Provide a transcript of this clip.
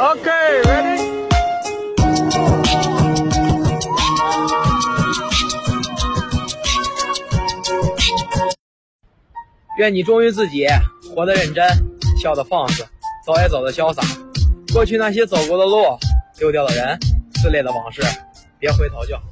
ok ready 愿你忠于自己，活得认真，笑得放肆，走也走得潇洒，过去那些走过的路，丢掉的人，撕裂的往事，别回头就好。